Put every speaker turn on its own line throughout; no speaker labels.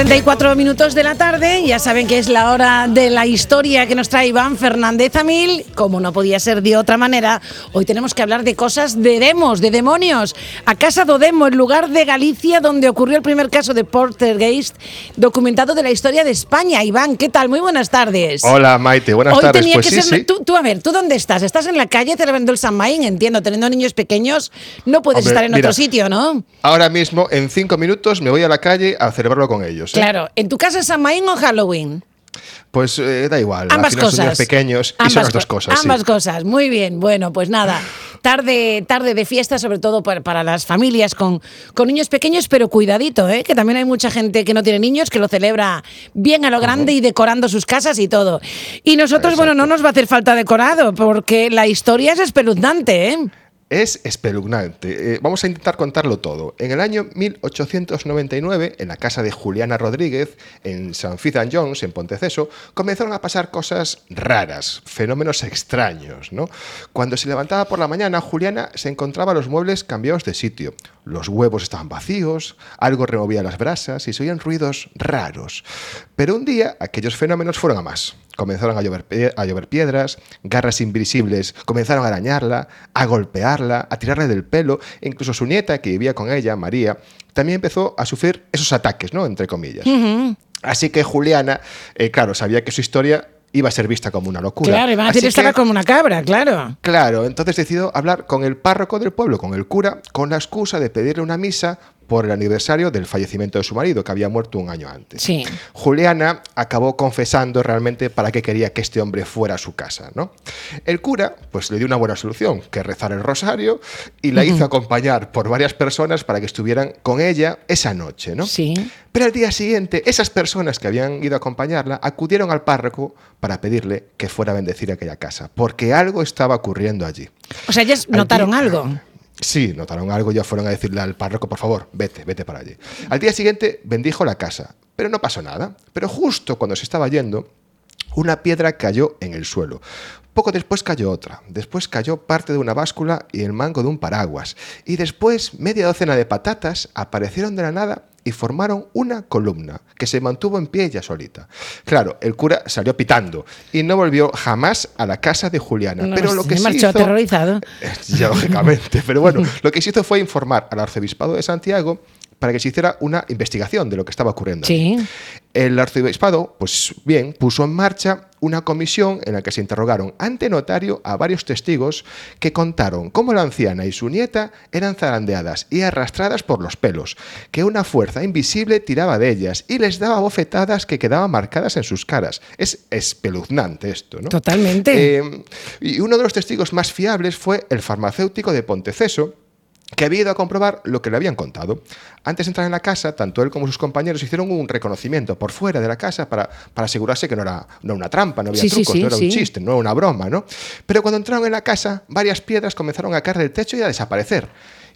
34 minutos de la tarde, ya saben que es la hora de la historia que nos trae Iván Fernández Amil. Como no podía ser de otra manera, hoy tenemos que hablar de cosas de demos, de demonios. A Casa do Demo, el lugar de Galicia donde ocurrió el primer caso de Portergeist documentado de la historia de España. Iván, ¿qué tal? Muy buenas tardes.
Hola Maite, buenas
hoy
tardes.
Tenía
pues
que
sí,
ser...
sí.
Tú, tú, a ver, ¿tú dónde estás? ¿Estás en la calle celebrando el San Maín? Entiendo, teniendo niños pequeños, no puedes
Hombre,
estar en
mira,
otro sitio, ¿no?
Ahora mismo, en cinco minutos, me voy a la calle a celebrarlo con ellos. ¿Eh?
Claro, ¿en tu casa es San Maín o Halloween?
Pues eh, da igual. al
Ambas
final son
cosas.
niños pequeños y
ambas
son las dos
co-
cosas. sí.
Ambas cosas, muy bien. Bueno, pues nada, tarde, tarde de fiesta, sobre todo para, para las familias con, con niños pequeños, pero cuidadito, ¿eh? que también hay mucha gente que no tiene niños que lo celebra bien a lo grande y decorando sus casas y todo. Y nosotros, bueno, no nos va a hacer falta decorado, porque la historia es espeluznante, ¿eh?
Es espeluznante. Eh, vamos a intentar contarlo todo. En el año 1899, en la casa de Juliana Rodríguez, en San Fithan Jones, en Ponteceso, comenzaron a pasar cosas raras, fenómenos extraños. ¿no? Cuando se levantaba por la mañana, Juliana se encontraba los muebles cambiados de sitio. Los huevos estaban vacíos, algo removía las brasas y se oían ruidos raros. Pero un día aquellos fenómenos fueron a más. Comenzaron a llover, a llover piedras, garras invisibles comenzaron a arañarla, a golpearla, a tirarle del pelo, e incluso su nieta, que vivía con ella, María, también empezó a sufrir esos ataques, ¿no? Entre comillas. Así que Juliana, eh, claro, sabía que su historia iba a ser vista como una locura.
Claro, van a estaba
que-
como una cabra, claro.
Claro, entonces decidió hablar con el párroco del pueblo, con el cura, con la excusa de pedirle una misa por el aniversario del fallecimiento de su marido, que había muerto un año antes.
Sí.
Juliana acabó confesando realmente para qué quería que este hombre fuera a su casa, ¿no? El cura, pues le dio una buena solución, que rezar el rosario, y la hizo acompañar por varias personas para que estuvieran con ella esa noche, ¿no?
Sí.
Pero al día siguiente, esas personas que habían ido a acompañarla acudieron al párroco para pedirle que fuera a bendecir aquella casa, porque algo estaba ocurriendo allí.
O sea, ellas
Al
notaron
día-
algo.
Sí, notaron algo y ya fueron a decirle al párroco, por favor, vete, vete para allí. Al día siguiente bendijo la casa, pero no pasó nada. Pero justo cuando se estaba yendo, una piedra cayó en el suelo. Poco después cayó otra, después cayó parte de una báscula y el mango de un paraguas, y después media docena de patatas aparecieron de la nada y formaron una columna que se mantuvo en pie ella solita. Claro, el cura salió pitando y no volvió jamás a la casa de Juliana.
No,
pero lo que
se
sí
marchó
hizo,
aterrorizado.
ya, lógicamente. Pero bueno, lo que se hizo fue informar al arzobispado de Santiago para que se hiciera una investigación de lo que estaba ocurriendo.
Sí.
El arzobispado, pues bien, puso en marcha una comisión en la que se interrogaron ante notario a varios testigos que contaron cómo la anciana y su nieta eran zarandeadas y arrastradas por los pelos, que una fuerza invisible tiraba de ellas y les daba bofetadas que quedaban marcadas en sus caras. Es espeluznante esto, ¿no?
Totalmente.
Eh, y uno de los testigos más fiables fue el farmacéutico de Ponteceso, que había ido a comprobar lo que le habían contado. Antes de entrar en la casa, tanto él como sus compañeros hicieron un reconocimiento por fuera de la casa para, para asegurarse que no era, no una trampa, no había
Sí, sí,
trucos,
sí,
no era un chiste, no era una broma, ¿no? Pero cuando entraron en la casa, varias piedras comenzaron a caer del techo y a desaparecer.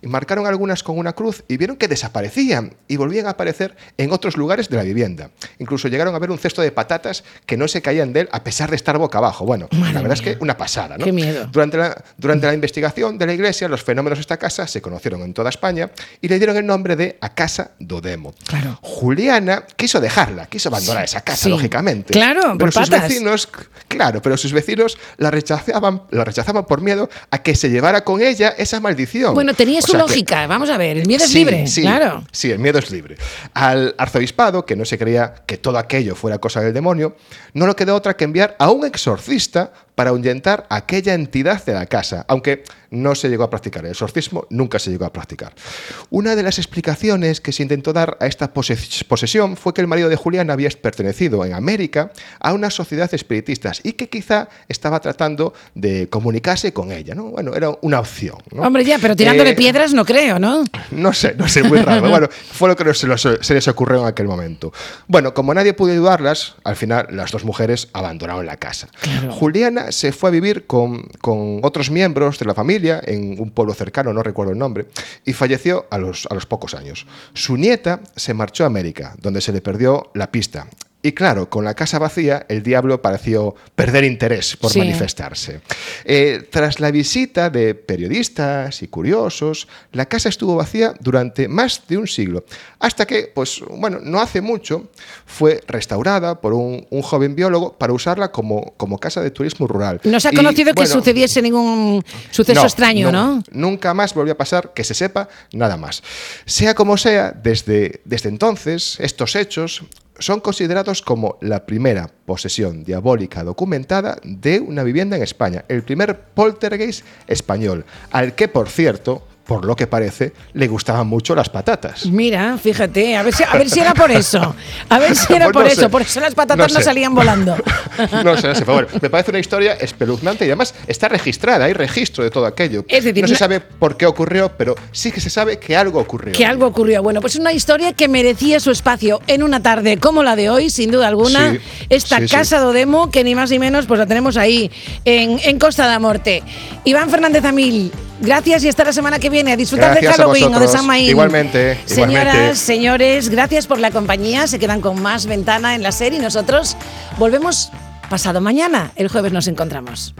Y marcaron algunas con una cruz y vieron que desaparecían y volvían a aparecer en otros lugares de la vivienda. Incluso llegaron a ver un cesto de patatas que no se caían de él a pesar de estar boca abajo. Bueno,
Madre
la verdad
mía.
es que una pasada, ¿no?
Qué miedo.
Durante la, durante la investigación de la iglesia, los fenómenos de esta casa se conocieron en toda España y le dieron el nombre de A Casa do Demo.
Claro.
Juliana quiso dejarla, quiso abandonar esa casa,
sí.
lógicamente.
Claro,
pero sus
patas.
vecinos, claro, pero sus vecinos la rechazaban, la rechazaban por miedo a que se llevara con ella esa maldición.
Bueno, tenía
O
su
que-
lógica. Vamos a ver, el miedo es libre,
sí,
claro.
Sí, el miedo es libre. Al arzobispado, que no se creía que todo aquello fuera cosa del demonio, no le quedó otra que enviar a un exorcista para ahuyentar a aquella entidad de la casa, aunque no se llegó a practicar. El exorcismo nunca se llegó a practicar. Una de las explicaciones que se intentó dar a esta poses- posesión fue que el marido de Julián había pertenecido en América a una sociedad de espiritistas y que quizá estaba tratando de comunicarse con ella. ¿no? Bueno, era una opción. ¿no?
Hombre, ya, pero tirándole
Eh,
piedras no creo, ¿no?
no sé, no sé, muy raro. bueno, fue lo que se, los- se les ocurrió en aquel momento. Bueno, como nadie pudo ayudarlas, al final las dos mujeres abandonaron la casa.
Claro.
Juliana se fue a vivir con, con otros miembros de la familia en un pueblo cercano, no recuerdo el nombre, y falleció a los, a los pocos años. Su nieta se marchó a América, donde se le perdió la pista. Y claro, con la casa vacía, el diablo pareció perder interés por
Sí.
manifestarse. Eh, tras la visita de periodistas y curiosos, la casa estuvo vacía durante más de un siglo, hasta que, pues bueno, no hace mucho, fue restaurada por un, un joven biólogo para usarla como, como casa de turismo rural.
No se ha
Y,
conocido que
bueno,
sucediese ningún suceso
no,
extraño, ¿no?
Nunca más volvió a pasar, que se sepa, nada más. Sea como sea, desde, desde entonces, estos hechos son considerados como la primera posesión diabólica documentada de una vivienda en España, el primer poltergeist español, al que, por cierto, por lo que parece, le gustaban mucho las patatas.
Mira, fíjate, a ver si, a ver si era por eso. A ver si era
Pues
por eso, por eso las patatas
No
no,
sé.
salían volando.
No sé, no sé, bueno, me parece una historia espeluznante y además está registrada, hay registro de todo aquello.
Es decir,
no se sabe por qué ocurrió, pero sí que se sabe que algo ocurrió.
Que algo ocurrió. Bueno, pues una historia que merecía su espacio en una tarde como la de hoy, sin duda alguna.
Sí,
Esta
sí, sí.
casa de Odemo, que ni más ni menos, pues la tenemos ahí, en, en Costa da Morte. Iván Fernández Amil, gracias y hasta la semana que viene. A disfrutar
Gracias
de Halloween o de. San Maín.
Igualmente,
Señoras,
igualmente.
señores, gracias por la compañía. Se quedan con más ventana en la serie y nosotros volvemos pasado mañana. El jueves nos encontramos.